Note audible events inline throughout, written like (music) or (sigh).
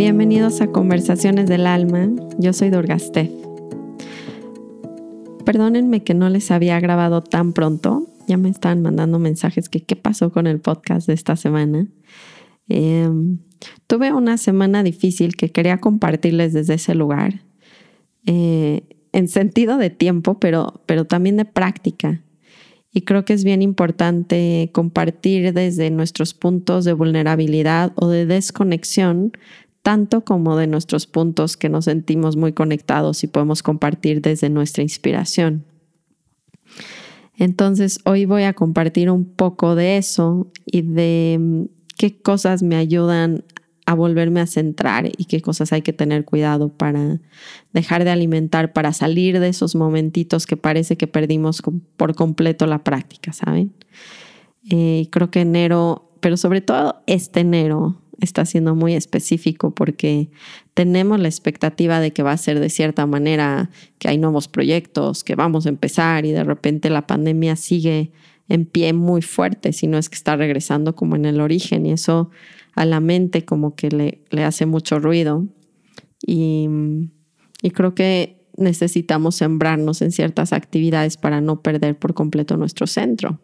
Bienvenidos a Conversaciones del Alma. Yo soy Dorgastef. Perdónenme que no les había grabado tan pronto. Ya me estaban mandando mensajes que qué pasó con el podcast de esta semana. Em, tuve una semana difícil que quería compartirles desde ese lugar. Eh, en sentido de tiempo, pero, pero también de práctica. Y creo que es bien importante compartir desde nuestros puntos de vulnerabilidad o de desconexión, tanto como de nuestros puntos que nos sentimos muy conectados y podemos compartir desde nuestra inspiración. Entonces, hoy voy a compartir un poco de eso y de mm, qué cosas me ayudan a volverme a centrar y qué cosas hay que tener cuidado para dejar de alimentar, para salir de esos momentitos que parece que perdimos por completo la práctica, ¿saben? Eh, creo que enero, pero sobre todo este enero, está siendo muy específico porque tenemos la expectativa de que va a ser de cierta manera, que hay nuevos proyectos, que vamos a empezar y de repente la pandemia sigue en pie muy fuerte, si no es que está regresando como en el origen y eso a la mente como que le, le hace mucho ruido. Y, y creo que necesitamos sembrarnos en ciertas actividades para no perder por completo nuestro centro.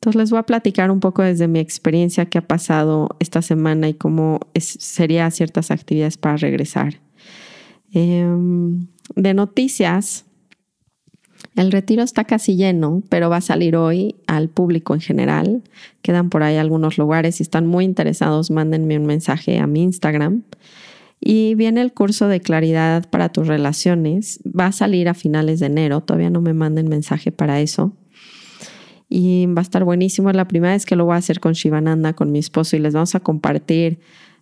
Entonces les voy a platicar un poco desde mi experiencia que ha pasado esta semana y cómo serían ciertas actividades para regresar. Em, de noticias, el retiro está casi lleno, pero va a salir hoy al público en general. Quedan por ahí algunos lugares. Si están muy interesados, mándenme un mensaje a mi Instagram. Y viene el curso de claridad para tus relaciones. Va a salir a finales de enero. Todavía no me manden mensaje para eso. Y va a estar buenísimo. Es la primera vez que lo voy a hacer con Shivananda, con mi esposo, y les vamos a compartir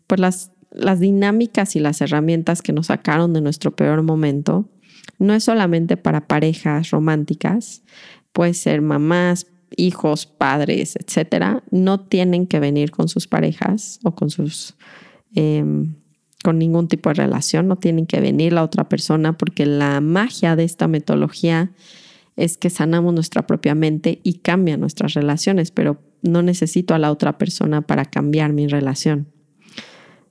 pues, las, las dinámicas y las herramientas que nos sacaron de nuestro peor momento no es solamente para parejas románticas, puede ser mamás, hijos, padres, etcétera. No tienen que venir con sus parejas o con sus em, con ningún tipo de relación, no tienen que venir la otra persona porque la magia de esta metodología es que sanamos nuestra propia mente y cambia nuestras relaciones, pero no necesito a la otra persona para cambiar mi relación.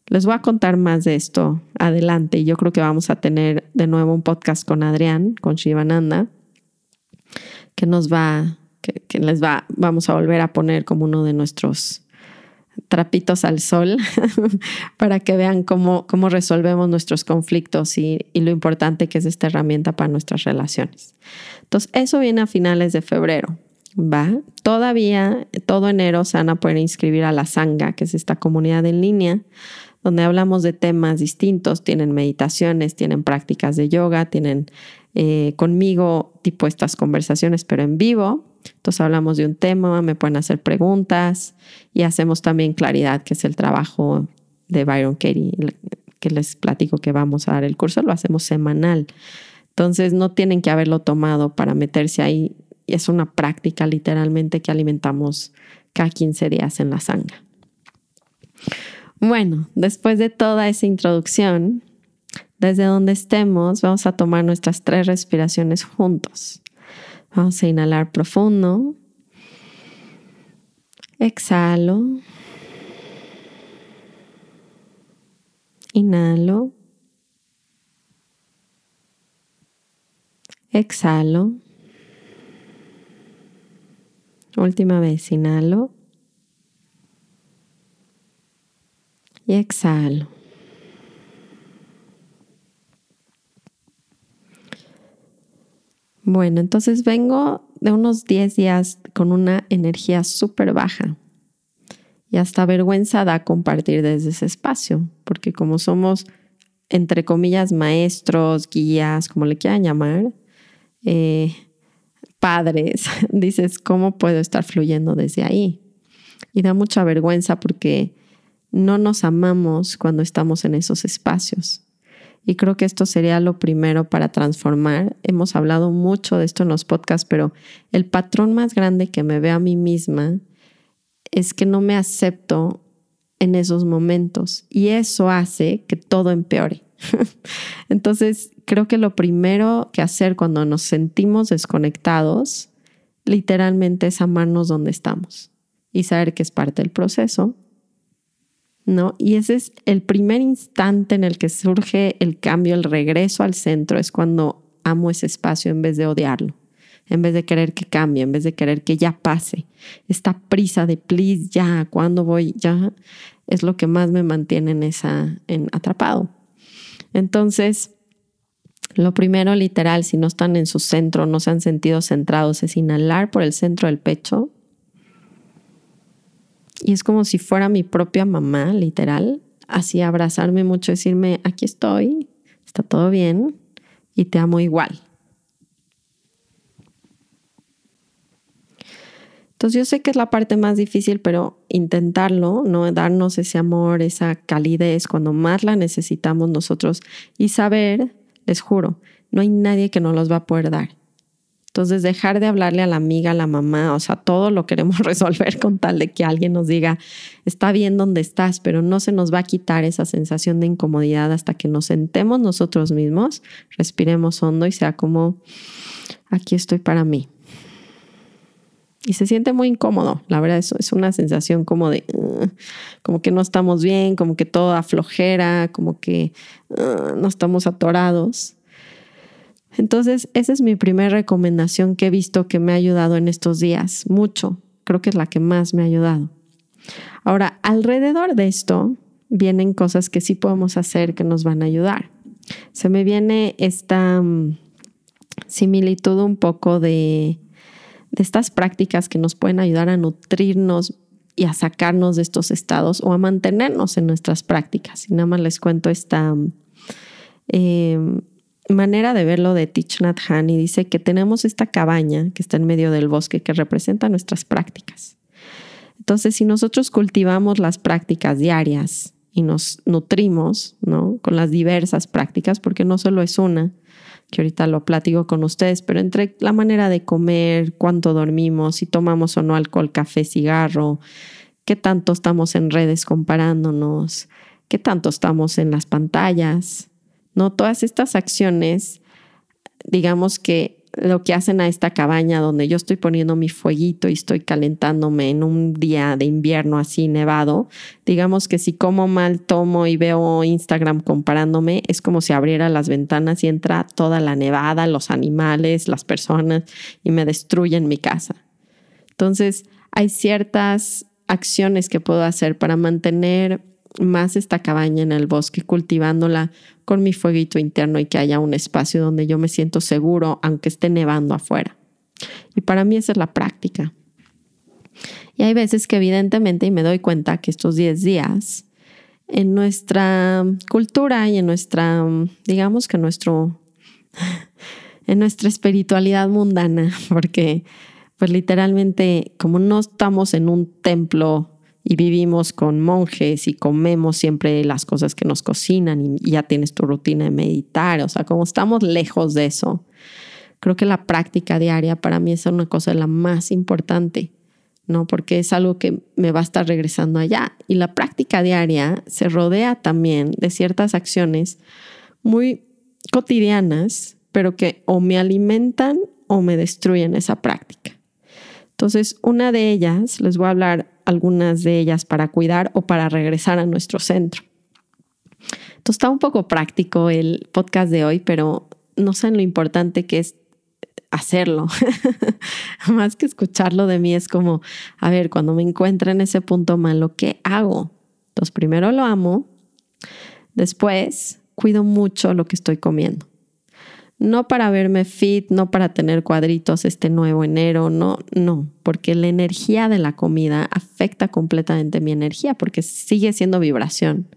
Les voy a contar más de esto adelante yo creo que vamos a tener de nuevo un podcast con Adrián, con Shivananda, que nos va, que, les va, vamos a volver a poner como uno de nuestros trapitos al sol (laughs) para que vean cómo, cómo resolvemos nuestros conflictos y, lo importante que es esta herramienta para nuestras relaciones. Entonces, eso viene a finales de febrero. Va. Todavía, todo enero se van a poder inscribir a la Sanga, que es esta comunidad en línea, donde hablamos de temas distintos, tienen meditaciones, tienen prácticas de yoga, tienen eh, conmigo tipo estas conversaciones, pero en vivo. Entonces hablamos de un tema, me pueden hacer preguntas y hacemos también claridad, que es el trabajo de Byron Katie, que les platico que vamos a dar el curso, lo hacemos semanal. Entonces no tienen que haberlo tomado para meterse ahí. Es una práctica literalmente que alimentamos cada 15 días en la sangre. Bueno, después de toda esa introducción, desde donde estemos, vamos a tomar nuestras tres respiraciones juntos. Vamos a inhalar profundo. Exhalo. Inhalo. Exhalo. Última vez, inhalo. y exhalo. Bueno, entonces vengo de unos 10 días con una energía súper baja y hasta vergüenza da compartir desde ese espacio, porque como somos, entre comillas, maestros, guías, como le quieran llamar, eh, padres, (laughs) dices, ¿cómo puedo estar fluyendo desde ahí? Y da mucha vergüenza porque no nos amamos cuando estamos en esos espacios. Y creo que esto sería lo primero para transformar. Hemos hablado mucho de esto en los podcasts, pero el patrón más grande que me veo a mí misma es que no me acepto en esos momentos y eso hace que todo empeore. (laughs) Entonces, creo que lo primero que hacer cuando nos sentimos desconectados, literalmente es amarnos donde estamos y saber que es parte del proceso ¿no? Y ese es el primer instante en el que surge el cambio, el regreso al centro, es cuando amo ese espacio en vez de odiarlo, en vez de querer que cambie, en vez de querer que ya pase. Esta prisa de please, ya, cuando voy, ya, es lo que más me mantiene en esa, en atrapado. Entonces, lo primero, literal, si no están en su centro, no se han sentido centrados, es inhalar por el centro del pecho y es como si fuera mi propia mamá, literal, así abrazarme mucho, decirme, aquí estoy, está todo bien y te amo igual. Entonces yo sé que es la parte más difícil, pero intentarlo, ¿no? Darnos ese amor, esa calidez cuando más la necesitamos nosotros y saber, les juro, no hay nadie que nos los va a poder dar. Entonces, dejar de hablarle a la amiga, a la mamá, o sea, todo lo queremos (laughs) resolver con tal de que alguien nos diga, está bien donde estás, pero no se nos va a quitar esa sensación de incomodidad hasta que nos sentemos nosotros mismos, respiremos hondo y sea como, aquí estoy para mí. Y se siente muy incómodo, la verdad, eso es una sensación como de, como que no estamos bien, como que todo aflojera, como que no estamos atorados. Entonces, esa es mi primera recomendación que he visto que me ha ayudado en estos días, mucho. Creo que es la que más me ha ayudado. Ahora, alrededor de esto vienen cosas que sí podemos hacer que nos van a ayudar. Se me viene esta mm, similitud un poco de, de estas prácticas que nos pueden ayudar a nutrirnos y a sacarnos de estos estados o a mantenernos en nuestras prácticas. Y nada más les cuento esta... Eh, manera de verlo de Thich Nhat y dice que tenemos esta cabaña que está en medio del bosque que representa nuestras prácticas. Entonces, si nosotros cultivamos las prácticas diarias y nos nutrimos ¿no? con las diversas prácticas, porque no solo es una, que ahorita lo platico con ustedes, pero entre la manera de comer, cuánto dormimos, si tomamos o no alcohol, café, cigarro, qué tanto estamos en redes comparándonos, qué tanto estamos en las pantallas, ¿no? Todas estas acciones, digamos que lo que hacen a esta cabaña donde yo estoy poniendo mi fueguito y estoy calentándome en un día de invierno así nevado, digamos que si como mal tomo y veo Instagram comparándome, es como si abriera las ventanas y entra toda la nevada, los animales, las personas y me destruyen mi casa. Entonces, hay ciertas acciones que puedo hacer para mantener más esta cabaña en el bosque, cultivándola con mi fueguito interno y que haya un espacio donde yo me siento seguro, aunque esté nevando afuera. Y para mí esa es la práctica. Y hay veces que evidentemente, y me doy cuenta que estos 10 días, en nuestra cultura y en nuestra, digamos que nuestro, (laughs) en nuestra espiritualidad mundana, (laughs) porque pues literalmente como no estamos en un templo y vivimos con monjes y comemos siempre las cosas que nos cocinan y ya tienes tu rutina de meditar, o sea, como estamos lejos de eso, creo que la práctica diaria para mí es una cosa de la más importante, ¿no? Porque es algo que me va a estar regresando allá. Y la práctica diaria se rodea también de ciertas acciones muy cotidianas, pero que o me alimentan o me destruyen esa práctica. Entonces, una de ellas, les voy a hablar algunas de ellas para cuidar o para regresar a nuestro centro. Entonces está un poco práctico el podcast de hoy, pero no saben lo importante que es hacerlo. (laughs) Más que escucharlo de mí es como, a ver, cuando me encuentro en ese punto malo, ¿qué hago? Entonces primero lo amo, después cuido mucho lo que estoy comiendo no para verme fit, no para tener cuadritos este nuevo enero, no, no, porque la energía de la comida afecta completamente mi energía porque sigue siendo vibración.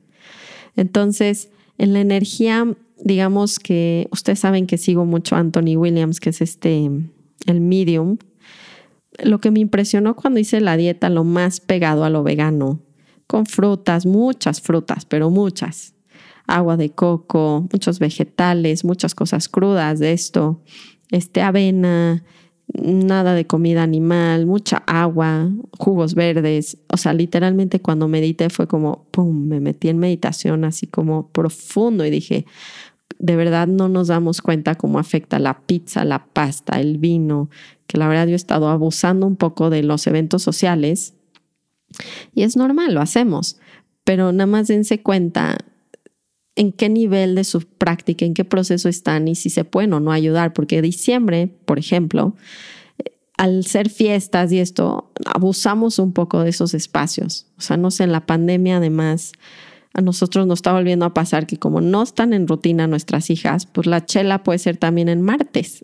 Entonces, en la energía, digamos que ustedes saben que sigo mucho a Anthony Williams, que es este, el medium. Lo que me impresionó cuando hice la dieta, lo más pegado a lo vegano, con frutas, muchas frutas, pero muchas, agua de coco, muchos vegetales, muchas cosas crudas de esto, este, avena, nada de comida animal, mucha agua, jugos verdes. O sea, literalmente cuando medité fue como, ¡pum!, me metí en meditación así como profundo y dije, de verdad no nos damos cuenta cómo afecta la pizza, la pasta, el vino, que la verdad yo he estado abusando un poco de los eventos sociales y es normal, lo hacemos pero nada más dense cuenta en qué nivel de su práctica, en qué proceso están y si se pueden o no ayudar, porque diciembre, por ejemplo, al ser fiestas y esto, abusamos un poco de esos espacios. O sea, no sé, en la pandemia además a nosotros nos está volviendo a pasar que como no están en rutina nuestras hijas, pues la chela puede ser también en martes.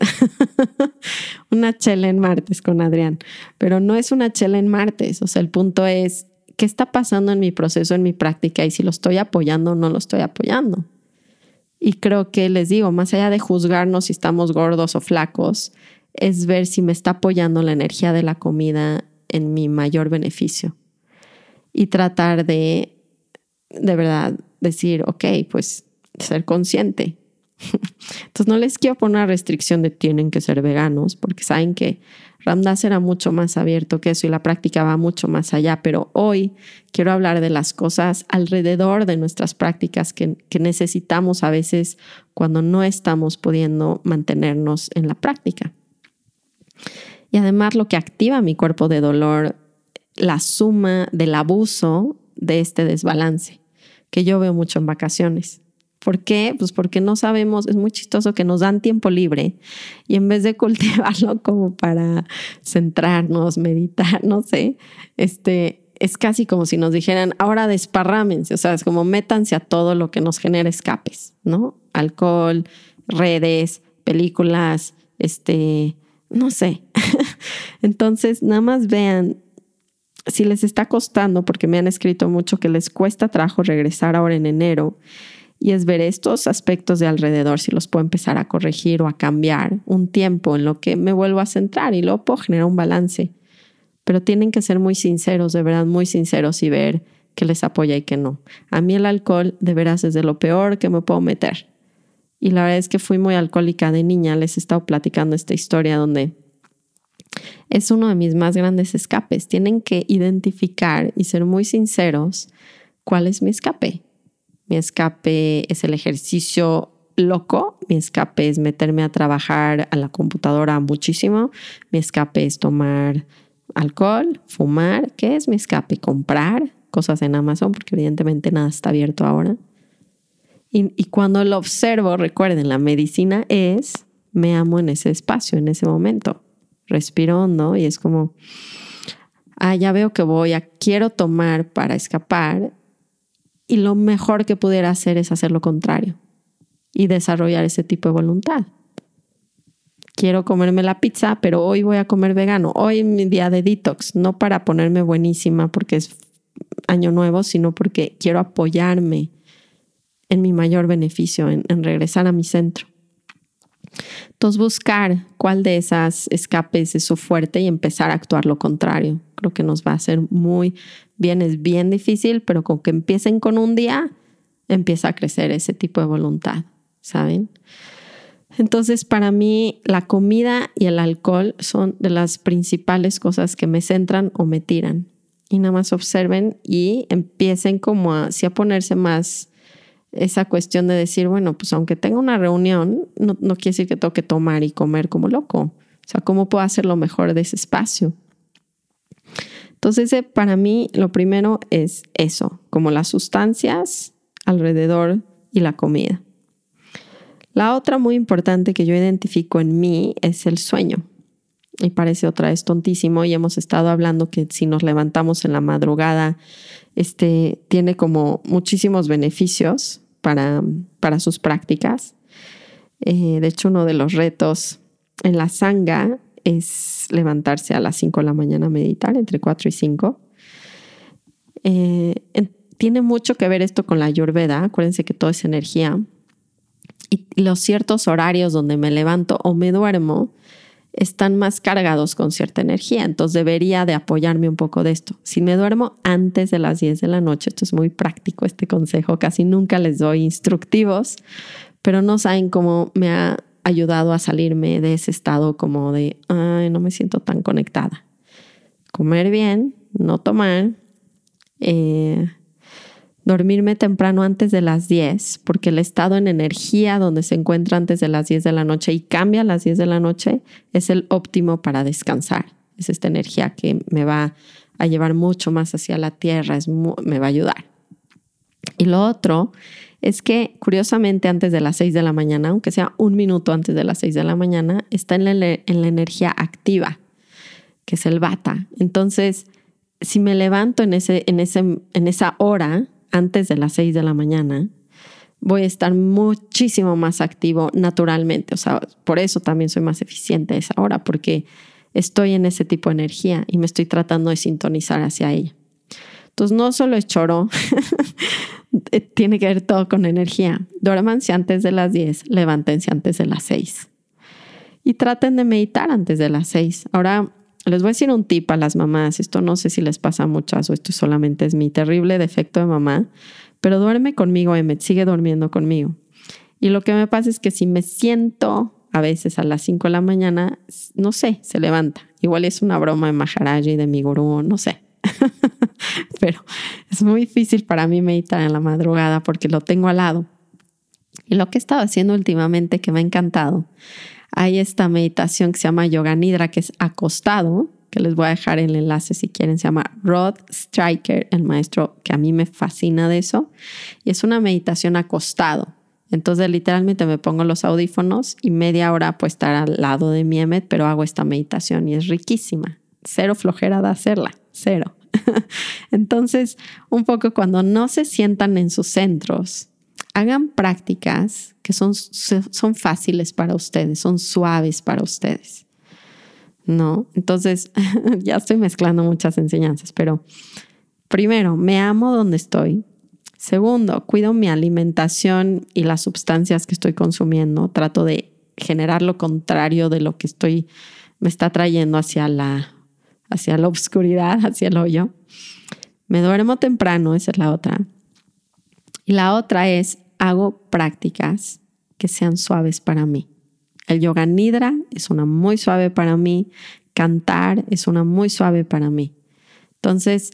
(laughs) una chela en martes con Adrián, pero no es una chela en martes. O sea, el punto es, ¿qué está pasando en mi proceso, en mi práctica? Y si lo estoy apoyando o no lo estoy apoyando. Y creo que les digo, más allá de juzgarnos si estamos gordos o flacos, es ver si me está apoyando la energía de la comida en mi mayor beneficio. Y tratar de de verdad decir, ok, pues ser consciente. (laughs) Entonces no les quiero poner una restricción de tienen que ser veganos, porque saben que Ramdas era mucho más abierto que eso y la práctica va mucho más allá, pero hoy quiero hablar de las cosas alrededor de nuestras prácticas que, que necesitamos a veces cuando no estamos pudiendo mantenernos en la práctica. Y además lo que activa mi cuerpo de dolor, la suma del abuso de este desbalance que yo veo mucho en vacaciones. ¿Por qué? Pues porque no sabemos, es muy chistoso que nos dan tiempo libre y en vez de cultivarlo (laughs) como para centrarnos, meditar, no sé, este, es casi como si nos dijeran, ahora desparrámense, o sea, es como métanse a todo lo que nos genera escapes, ¿no? Alcohol, redes, películas, este, no sé. (laughs) Entonces, nada más vean si les está costando, porque me han escrito mucho que les cuesta trabajo regresar ahora en enero, y es ver estos aspectos de alrededor, si los puedo empezar a corregir o a cambiar un tiempo en lo que me vuelvo a centrar y luego puedo generar un balance. Pero tienen que ser muy sinceros, de verdad, muy sinceros y ver que les apoya y que no. A mí el alcohol, de veras, es de lo peor que me puedo meter. Y la verdad es que fui muy alcohólica de niña. Les he estado platicando esta historia donde es uno de mis más grandes escapes. Tienen que identificar y ser muy sinceros cuál es mi escape. Mi escape es el ejercicio loco, mi escape es meterme a trabajar a la computadora muchísimo, mi escape es tomar alcohol, fumar, ¿qué es mi escape? Comprar cosas en Amazon, porque evidentemente nada está abierto ahora. Y, cuando lo observo, recuerden, la medicina es, me amo en ese espacio, en ese momento respiro hondo y es como, ah, ya veo que voy, a, quiero tomar para escapar y lo mejor que pudiera hacer es hacer lo contrario y desarrollar ese tipo de voluntad. Quiero comerme la pizza, pero hoy voy a comer vegano. Hoy es mi día de detox, no para ponerme buenísima porque es año nuevo, sino porque quiero apoyarme en mi mayor beneficio, en regresar a mi centro. Entonces, buscar cuál de esas escapes es su fuerte y empezar a actuar lo contrario. Creo que nos va a hacer muy bien, es bien difícil, pero con que empiecen con un día, empieza a crecer ese tipo de voluntad, ¿saben? Entonces, para mí, la comida y el alcohol son de las principales cosas que me centran o me tiran. Y nada más observen y empiecen como a, a ponerse más esa cuestión de decir, bueno, pues aunque tenga una reunión, no, quiere decir que tengo que tomar y comer como loco. O sea, ¿cómo puedo hacer lo mejor de ese espacio? Entonces, para mí, lo primero es eso, como las sustancias alrededor y la comida. La otra muy importante que yo identifico en mí es el sueño. Y parece otra vez tontísimo y hemos estado hablando que si nos levantamos en la madrugada, este tiene como muchísimos beneficios para, para sus prácticas. Eh, de hecho, uno de los retos en la sanga es levantarse a las 5 de la mañana a meditar, entre 4 y 5. Eh, tiene mucho que ver esto con la ayurveda. Acuérdense que todo es energía. Y los ciertos horarios donde me levanto o me duermo están más cargados con cierta energía. Entonces debería de apoyarme un poco de esto. Si me duermo antes de las 10 de la noche, esto es muy práctico este consejo, casi nunca les doy instructivos, pero no saben cómo me ha ayudado a salirme de ese estado como de, ay, no me siento tan conectada. Comer bien, no tomar, eh, dormirme temprano antes de las 10, porque el estado en energía donde se encuentra antes de las 10 de la noche y cambia a las 10 de la noche es el óptimo para descansar. Es esta energía que me va a llevar mucho más hacia la tierra, es me va a ayudar. Y lo otro es que curiosamente antes de las 6 de la mañana, aunque sea un minuto antes de las 6 de la mañana, está en la, en la energía activa, que es el bata. Entonces, si me levanto en, ese, en, ese, en esa hora, antes de las 6 de la mañana, voy a estar muchísimo más activo naturalmente. O sea, por eso también soy más eficiente a esa hora, porque estoy en ese tipo de energía y me estoy tratando de sintonizar hacia ella. Entonces, no solo es choro, (laughs) tiene que ver todo con energía. Duérmanse antes de las 10, levántense antes de las 6. Y traten de meditar antes de las 6. Ahora, les voy a decir un tip a las mamás. Esto no sé si les pasa a muchas o esto solamente es mi terrible defecto de mamá, pero duerme conmigo, Emmet, sigue durmiendo conmigo. Y lo que me pasa es que si me siento a veces a las 5 de la mañana, no sé, se levanta. Igual es una broma de Maharaji, de mi gurú, no sé. (laughs) Pero es muy difícil para mí meditar en la madrugada porque lo tengo al lado. Y lo que he estado haciendo últimamente que me ha encantado, hay esta meditación que se llama Yoga Nidra, que es acostado, que les voy a dejar el enlace si quieren, se llama Rod Striker, el maestro que a mí me fascina de eso. Y es una meditación acostado. Entonces literalmente me pongo los audífonos y media hora pues estar al lado de mi Emmet, pero hago esta meditación y es riquísima. Cero flojera de hacerla, cero. (laughs) Entonces, un poco cuando no se sientan en sus centros, hagan prácticas que son, son fáciles para ustedes, son suaves para ustedes. ¿No? Entonces, (laughs) ya estoy mezclando muchas enseñanzas, pero primero, me amo donde estoy, Segundo, cuido mi alimentación y las sustancias que estoy consumiendo. Trato de generar lo contrario de lo que estoy, me está trayendo hacia la, hacia la oscuridad, (laughs) hacia el hoyo. Me duermo temprano, esa es la otra. Y la otra es, hago prácticas que sean suaves para mí. El yoga nidra es una muy suave para mí. Cantar es una muy suave para mí. Entonces,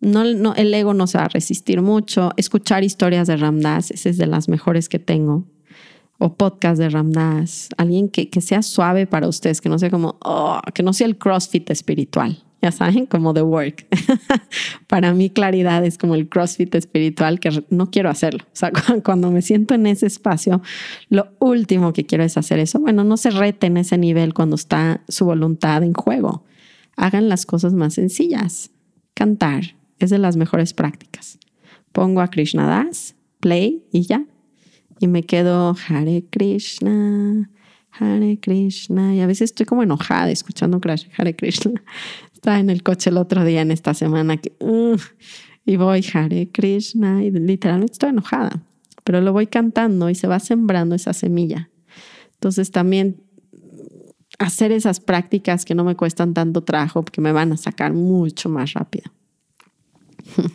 no, el ego no se va a resistir mucho. Escuchar historias de Ramdas, esa es de las mejores que tengo. O podcast de Ramdas. Alguien que, que sea suave para ustedes, que no sea como, oh, que no sea el CrossFit espiritual. Ya saben, como The Work. (laughs) para mí, claridad es como el CrossFit espiritual que no quiero hacerlo. O sea, (laughs) cuando me siento en ese espacio, lo último que quiero es hacer eso. Bueno, no se reten ese nivel cuando está su voluntad en juego. Hagan las cosas más sencillas. Cantar, es de las mejores prácticas. Pongo a Krishna Das, play y ya. Y me quedo Hare Krishna, Hare Krishna. Y a veces estoy como enojada escuchando Hare Krishna. Estaba en el coche el otro día en esta semana que, y voy Hare Krishna y literalmente estoy enojada. Pero lo voy cantando y se va sembrando esa semilla. Entonces también hacer esas prácticas que no me cuestan tanto trabajo porque me van a sacar mucho más rápido. (laughs)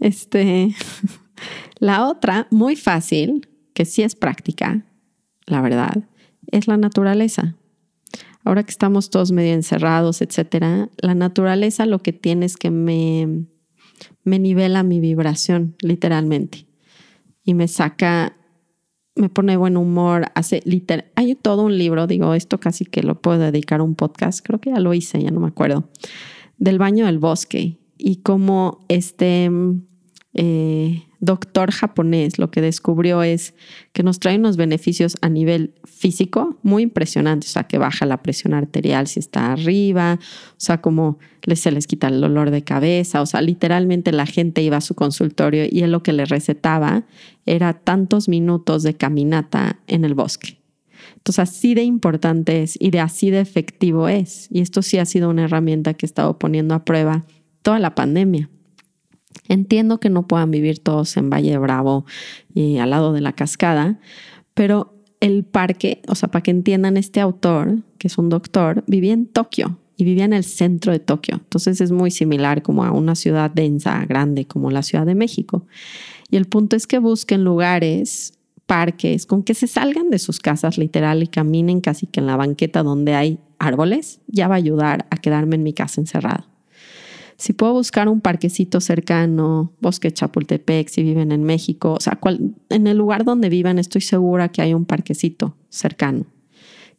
Este, (laughs) la otra, muy fácil, que sí es práctica, la verdad, es la naturaleza. Ahora que estamos todos medio encerrados, etcétera, la naturaleza lo que tiene es que me, me nivela mi vibración, literalmente. Y me saca, me pone buen humor, hace literal. Hay todo un libro, digo, esto casi que lo puedo dedicar a un podcast, creo que ya lo hice, ya no me acuerdo, del baño del bosque y como este eh, doctor japonés lo que descubrió es que nos trae unos beneficios a nivel físico muy impresionantes, o sea, que baja la presión arterial si está arriba, o sea, como se les quita el dolor de cabeza, o sea, literalmente la gente iba a su consultorio y él lo que le recetaba era tantos minutos de caminata en el bosque. Entonces, así de importante es y de así de efectivo es. Y esto sí ha sido una herramienta que he estado poniendo a prueba toda la pandemia. Entiendo que no puedan vivir todos en Valle Bravo y al lado de la cascada, pero el parque, o sea, para que entiendan, este autor, que es un doctor, vivía en Tokio y vivía en el centro de Tokio. Entonces es muy similar como a una ciudad densa, grande como la Ciudad de México. Y el punto es que busquen lugares, parques, con que se salgan de sus casas literal y caminen casi que en la banqueta donde hay árboles, ya va a ayudar a quedarme en mi casa encerrado. Si puedo buscar un parquecito cercano, Bosque Chapultepec, si viven en México, o sea, en el lugar donde vivan estoy segura que hay un parquecito cercano.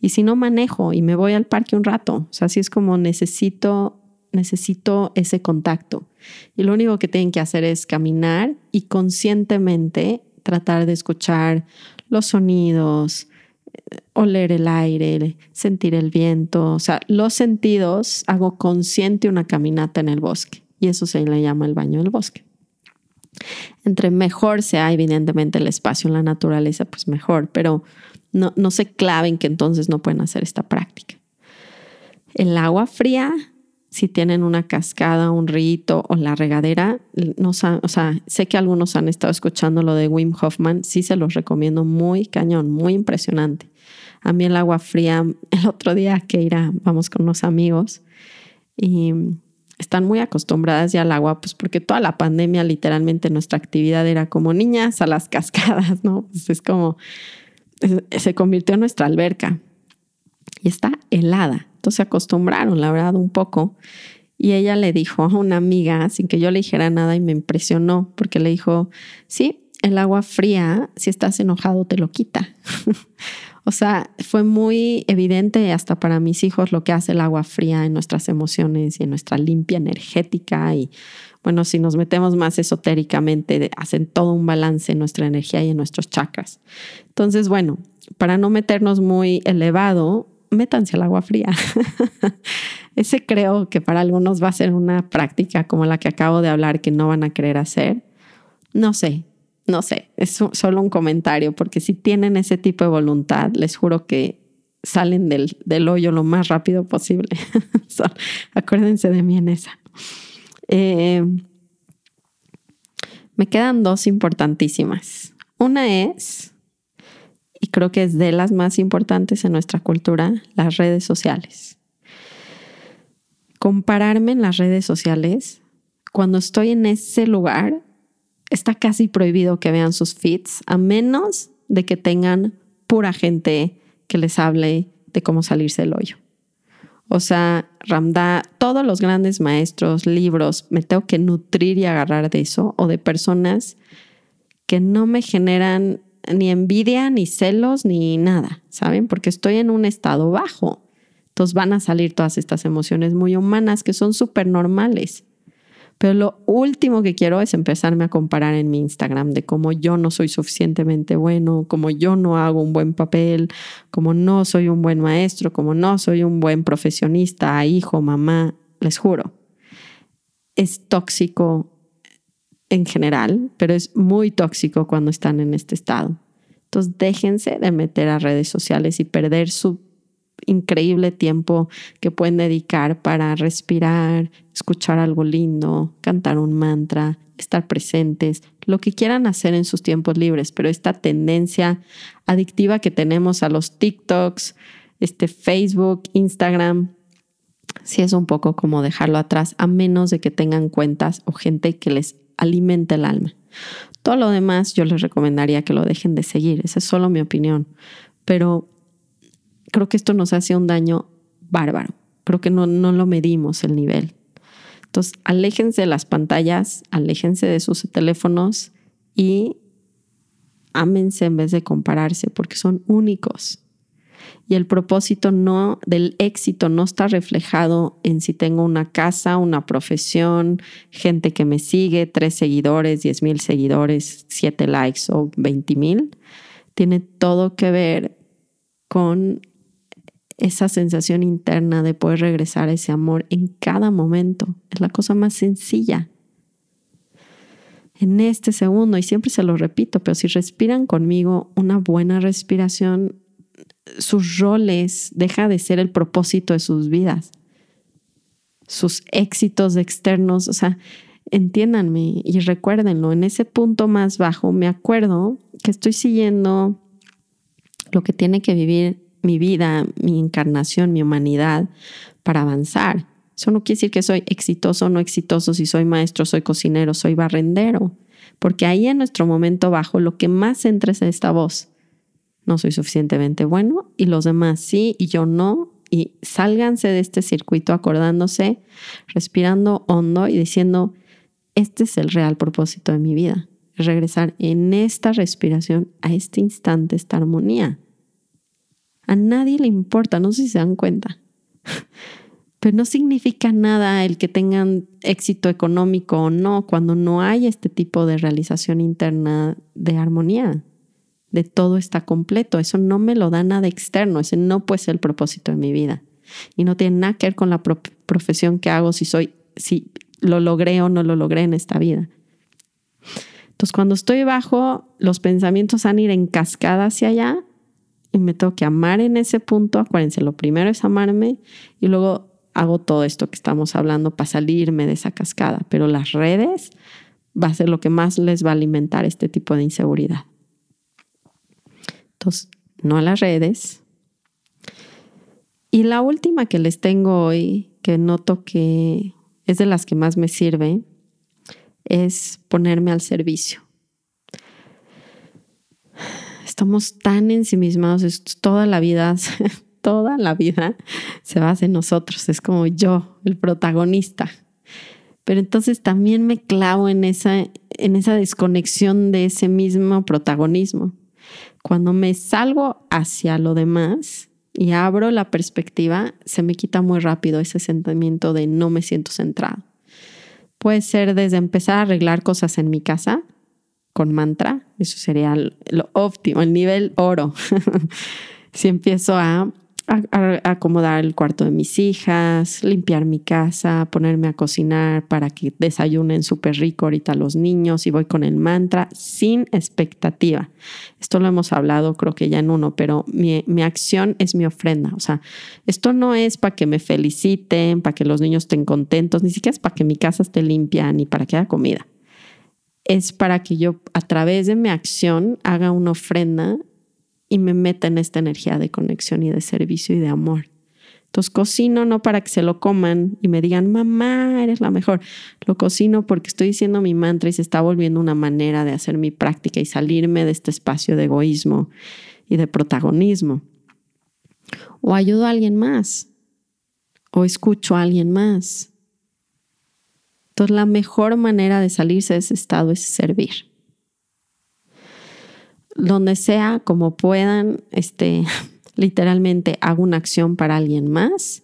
Y si no manejo y me voy al parque un rato, o sea, si es como necesito necesito ese contacto. Y lo único que tienen que hacer es caminar y conscientemente tratar de escuchar los sonidos, oler el aire, sentir el viento, o sea, los sentidos, hago consciente una caminata en el bosque y eso se le llama el baño del bosque. Entre mejor sea evidentemente el espacio en la naturaleza, pues mejor, pero no, no se claven que entonces no pueden hacer esta práctica. El agua fría si tienen una cascada, un rito o la regadera, no, o sea, sé que algunos han estado escuchando lo de Wim Hoffman, sí se los recomiendo, muy cañón, muy impresionante. A mí el agua fría, (laughs) el otro día que irá, vamos con unos amigos y están muy acostumbradas ya al agua, pues porque toda la pandemia literalmente nuestra actividad era como niñas a las (laughs) cascadas, ¿no? Pues es como, se convirtió en nuestra alberca y está helada. Entonces se acostumbraron, la verdad, un poco. Y ella le dijo a una amiga, sin que yo le dijera nada, y me impresionó, porque le dijo, sí, el agua fría, si estás enojado, te lo quita. (laughs) o sea, fue muy evidente hasta para mis hijos lo que hace el agua fría en nuestras emociones y en nuestra limpia energética. Y bueno, si nos metemos más esotéricamente, hacen todo un balance en nuestra energía y en nuestros chakras. Entonces, bueno, para no meternos muy elevado, métanse al agua fría. (laughs) Ese creo que para algunos va a ser una práctica como la que acabo de hablar que no van a querer hacer. No sé, no sé, es solo un comentario, porque si tienen ese tipo de voluntad, les juro que salen del, del hoyo lo más rápido posible. (laughs) acuérdense de mí en esa. Eh, me quedan dos importantísimas. Una es creo que es de las más importantes en nuestra cultura, las redes sociales. Compararme en las redes sociales, cuando estoy en ese lugar, está casi prohibido que vean sus feeds, a menos de que tengan pura gente que les hable de cómo salirse del hoyo. O sea, Ramda, todos los grandes maestros, libros, me tengo que nutrir y agarrar de eso, o de personas que no me generan ni envidia, ni celos, ni nada, ¿saben? Porque estoy en un estado bajo. Entonces van a salir todas estas emociones muy humanas que son súper normales. Pero lo último que quiero es empezarme a comparar en mi Instagram de cómo yo no soy suficientemente bueno, cómo yo no hago un buen papel, cómo no soy un buen maestro, cómo no soy un buen profesionista, hijo, mamá. Les juro, es tóxico en general, pero es muy tóxico cuando están en este estado. Entonces déjense de meter a redes sociales y perder su increíble tiempo que pueden dedicar para respirar, escuchar algo lindo, cantar un mantra, estar presentes, lo que quieran hacer en sus tiempos libres, pero esta tendencia adictiva que tenemos a los TikToks, este Facebook, Instagram, sí es un poco como dejarlo atrás, a menos de que tengan cuentas o gente que les alimenta el alma. Todo lo demás yo les recomendaría que lo dejen de seguir, esa es solo mi opinión, pero creo que esto nos hace un daño bárbaro, creo que no, no lo medimos el nivel. Entonces, aléjense de las pantallas, aléjense de sus teléfonos y ámense en vez de compararse porque son únicos y el propósito no del éxito no está reflejado en si tengo una casa, una profesión, gente que me sigue, tres seguidores, diez mil seguidores, siete likes o veinte mil. Tiene todo que ver con esa sensación interna de poder regresar a ese amor en cada momento. Es la cosa más sencilla. En este segundo, y siempre se lo repito, pero si respiran conmigo una buena respiración, sus roles, deja de ser el propósito de sus vidas, sus éxitos externos, o sea, entiéndanme y recuérdenlo, en ese punto más bajo me acuerdo que estoy siguiendo lo que tiene que vivir mi vida, mi encarnación, mi humanidad para avanzar. Eso no quiere decir que soy exitoso o no exitoso, si soy maestro, soy cocinero, soy barrendero, porque ahí en nuestro momento bajo lo que más entra es esta voz no soy suficientemente bueno y los demás sí y yo no. Y sálganse de este circuito acordándose, respirando hondo y diciendo, este es el real propósito de mi vida. Regresar en esta respiración, a este instante, esta armonía. A nadie le importa, no sé si se dan cuenta. (laughs) Pero no significa nada el que tengan éxito económico o no cuando no hay este tipo de realización interna de armonía, de todo está completo. Eso no me lo da nada externo, ese no puede ser el propósito de mi vida. Y no tiene nada que ver con la profesión que hago, si soy, si lo logré o no lo logré en esta vida. Entonces, cuando estoy bajo, los pensamientos van a ir en cascada hacia allá y me tengo que amar en ese punto. Acuérdense, lo primero es amarme y luego hago todo esto que estamos hablando para salirme de esa cascada, pero las redes va a ser lo que más les va a alimentar este tipo de inseguridad. No a las redes. Y la última que les tengo hoy, que noto que es de las que más me sirve, es ponerme al servicio. Estamos tan ensimismados, toda la vida (laughs) toda la vida se basa en nosotros, es como yo, el protagonista. Pero entonces también me clavo en esa, en esa desconexión de ese mismo protagonismo. Cuando me salgo hacia lo demás y abro la perspectiva, se me quita muy rápido ese sentimiento de no me siento centrado. Puede ser desde empezar a arreglar cosas en mi casa con mantra, eso sería lo óptimo, el nivel oro. (laughs) si empiezo a acomodar el cuarto de mis hijas, limpiar mi casa, ponerme a cocinar para que desayunen súper rico ahorita los niños y voy con el mantra sin expectativa. Esto lo hemos hablado creo que ya en uno, pero mi, mi acción es mi ofrenda. O sea, esto no es para que me feliciten, para que los niños estén contentos, ni siquiera es para que mi casa esté limpia ni para que haya comida. Es para que yo a través de mi acción haga una ofrenda y me meta en esta energía de conexión y de servicio y de amor. Entonces cocino no para que se lo coman y me digan, mamá, eres la mejor. Lo cocino porque estoy diciendo mi mantra y se está volviendo una manera de hacer mi práctica y salirme de este espacio de egoísmo y de protagonismo. O ayudo a alguien más. O escucho a alguien más. Entonces la mejor manera de salirse de ese estado es servir donde sea, como puedan, este, (laughs) literalmente hago una acción para alguien más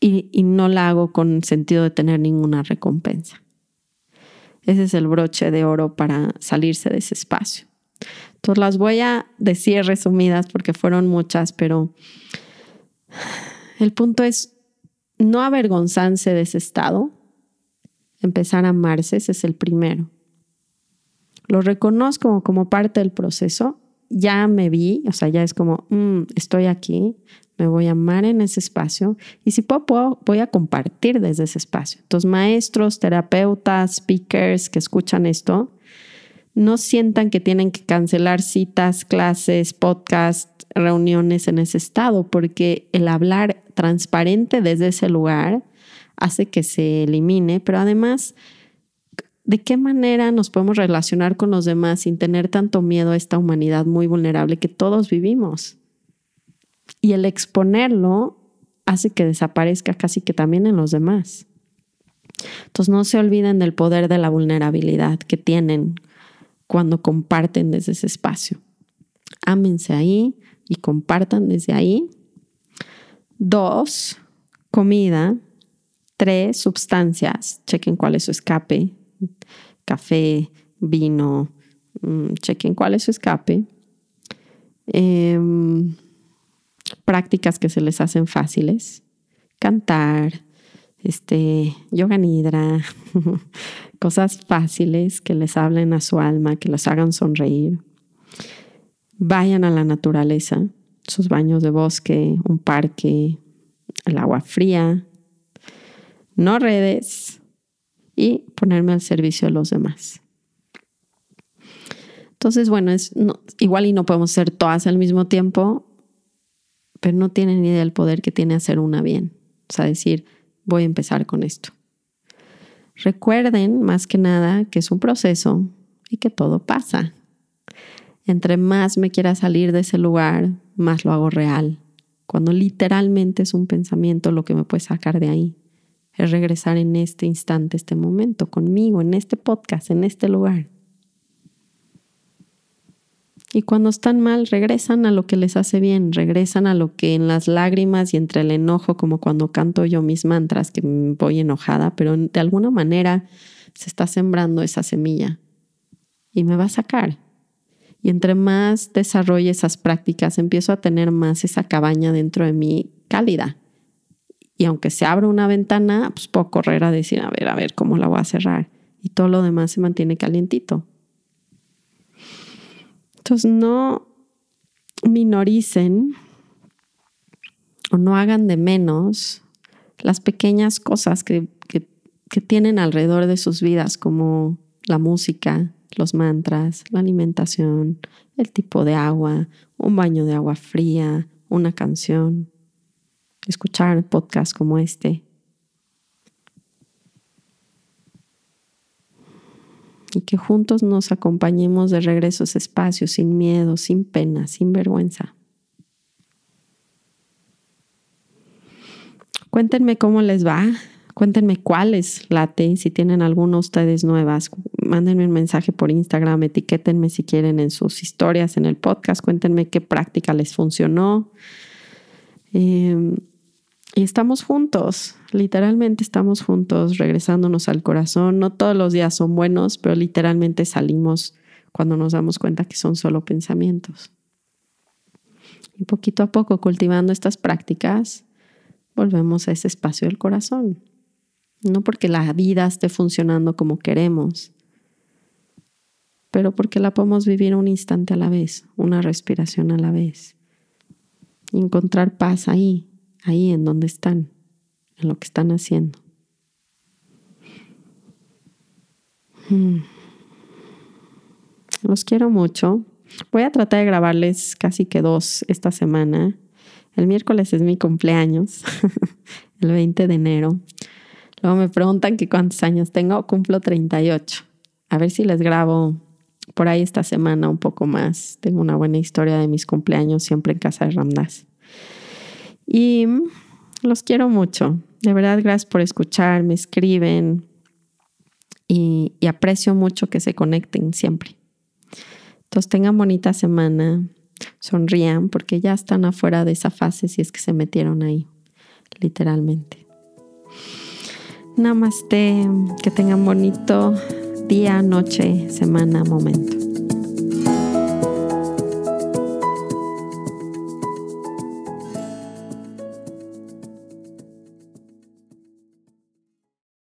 y, no la hago con sentido de tener ninguna recompensa. Ese es el broche de oro para salirse de ese espacio. Entonces las voy a decir resumidas porque fueron muchas, pero el punto es no avergonzarse de ese estado, empezar a amarse, ese es el primero lo reconozco como parte del proceso, ya me vi, o sea, ya es como, mm, estoy aquí, me voy a amar en ese espacio y si puedo, voy a compartir desde ese espacio. Entonces, maestros, terapeutas, speakers que escuchan esto, no sientan que tienen que cancelar citas, clases, podcasts, reuniones en ese estado, porque el hablar transparente desde ese lugar hace que se elimine, pero además ¿De qué manera nos podemos relacionar con los demás sin tener tanto miedo a esta humanidad muy vulnerable que todos vivimos? Y el exponerlo hace que desaparezca casi que también en los demás. Entonces no se olviden del poder de la vulnerabilidad que tienen cuando comparten desde ese espacio. Ámense ahí y compartan desde ahí. Dos, comida. Tres, sustancias. Chequen cuál es su escape café, vino, mm, chequen cuál es su escape. Em, prácticas que se les hacen fáciles, cantar, este, yoga nidra, (laughs) cosas fáciles que les hablen a su alma, que los hagan sonreír. Vayan a la naturaleza, sus baños de bosque, un parque, el agua fría, no redes, y ponerme al servicio de los demás. Entonces, bueno, es igual y no podemos ser todas al mismo tiempo, pero no tienen ni idea del poder que tiene hacer una bien. O sea, decir, voy a empezar con esto. Recuerden, más que nada, que es un proceso y que todo pasa. Entre más me quiera salir de ese lugar, más lo hago real. Cuando literalmente es un pensamiento lo que me puede sacar de ahí es regresar en este instante, este momento, conmigo, en este podcast, en este lugar. Y cuando están mal, regresan a lo que les hace bien, regresan a lo que en las lágrimas y entre el enojo, como cuando canto yo mis mantras, que voy enojada, pero de alguna manera se está sembrando esa semilla y me va a sacar. Y entre más desarrolle esas prácticas, empiezo a tener más esa cabaña dentro de mí cálida. Y aunque se abra una ventana, pues puedo correr a decir, a ver, a ver, ¿cómo la voy a cerrar? Y todo lo demás se mantiene calientito. Entonces, no minoricen o no hagan de menos las pequeñas cosas que, que tienen alrededor de sus vidas, como la música, los mantras, la alimentación, el tipo de agua, un baño de agua fría, una canción, escuchar podcasts como este. Y que juntos nos acompañemos de regreso a ese espacio sin miedo, sin pena, sin vergüenza. Cuéntenme cómo les va Cuéntenme cuáles late, si tienen alguna ustedes nuevas, mándenme un mensaje por Instagram, etiquétenme si quieren en sus historias, en el podcast, cuéntenme qué práctica les funcionó. Em, y estamos juntos, literalmente estamos juntos, regresándonos al corazón. No todos los días son buenos, pero literalmente salimos cuando nos damos cuenta que son solo pensamientos. Y poquito a poco, cultivando estas prácticas, volvemos a ese espacio del corazón. No porque la vida esté funcionando como queremos, pero porque la podemos vivir un instante a la vez, una respiración a la vez. Encontrar paz ahí, ahí en donde están, en lo que están haciendo. Hmm. Los quiero mucho. Voy a tratar de grabarles casi que dos esta semana. El miércoles es mi cumpleaños, (laughs) el 20 de enero. Luego me preguntan que cuántos años tengo, cumplo 38. A ver si les grabo por ahí esta semana un poco más. Tengo una buena historia de mis cumpleaños siempre en casa de Ramdas. Y los quiero mucho. De verdad, gracias por escuchar, me escriben y, aprecio mucho que se conecten siempre. Entonces tengan bonita semana, sonrían porque ya están afuera de esa fase si es que se metieron ahí, literalmente. Namaste, que tengan bonito día, noche, semana, momento.